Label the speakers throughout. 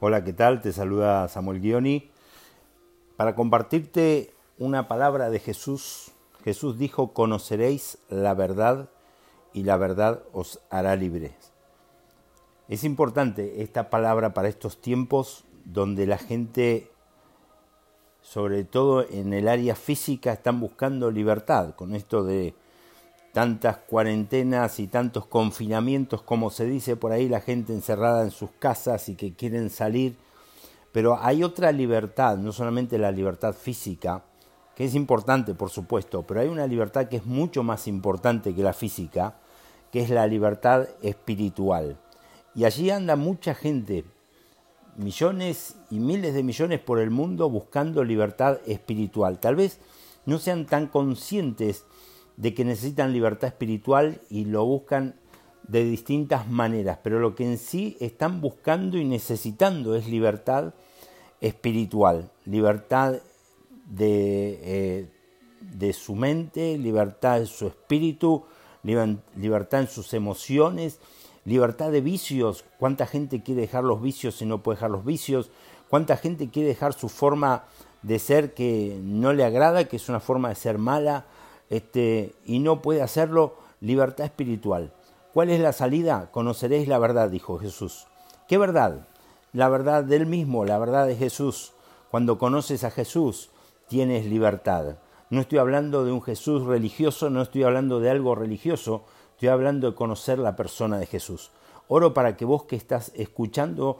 Speaker 1: Hola, ¿qué tal? Te saluda Samuel Guioni para compartirte una palabra de Jesús. Jesús dijo, conoceréis la verdad y la verdad os hará libres. Es importante esta palabra para estos tiempos donde la gente, sobre todo en el área física, están buscando libertad con esto de tantas cuarentenas y tantos confinamientos, como se dice por ahí, la gente encerrada en sus casas y que quieren salir. Pero hay otra libertad, no solamente la libertad física, que es importante, por supuesto, pero hay una libertad que es mucho más importante que la física, que es la libertad espiritual. Y allí anda mucha gente, millones y miles de millones por el mundo buscando libertad espiritual. Tal vez no sean tan conscientes de que necesitan libertad espiritual y lo buscan de distintas maneras, pero lo que en sí están buscando y necesitando es libertad espiritual, libertad de, eh, de su mente, libertad de su espíritu, libertad en sus emociones, libertad de vicios. ¿Cuánta gente quiere dejar los vicios y no puede dejar los vicios? ¿Cuánta gente quiere dejar su forma de ser que no le agrada, que es una forma de ser mala? Este, y no puede hacerlo, libertad espiritual. ¿Cuál es la salida? Conoceréis la verdad, dijo Jesús. ¿Qué verdad? La verdad del mismo, la verdad de Jesús. Cuando conoces a Jesús, tienes libertad. No estoy hablando de un Jesús religioso, no estoy hablando de algo religioso, estoy hablando de conocer la persona de Jesús. Oro para que vos que estás escuchando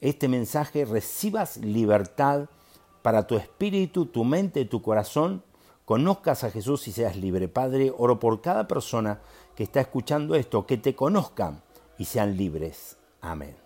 Speaker 1: este mensaje recibas libertad para tu espíritu, tu mente, tu corazón conozcas a Jesús y seas libre. Padre, oro por cada persona que está escuchando esto, que te conozcan y sean libres. Amén.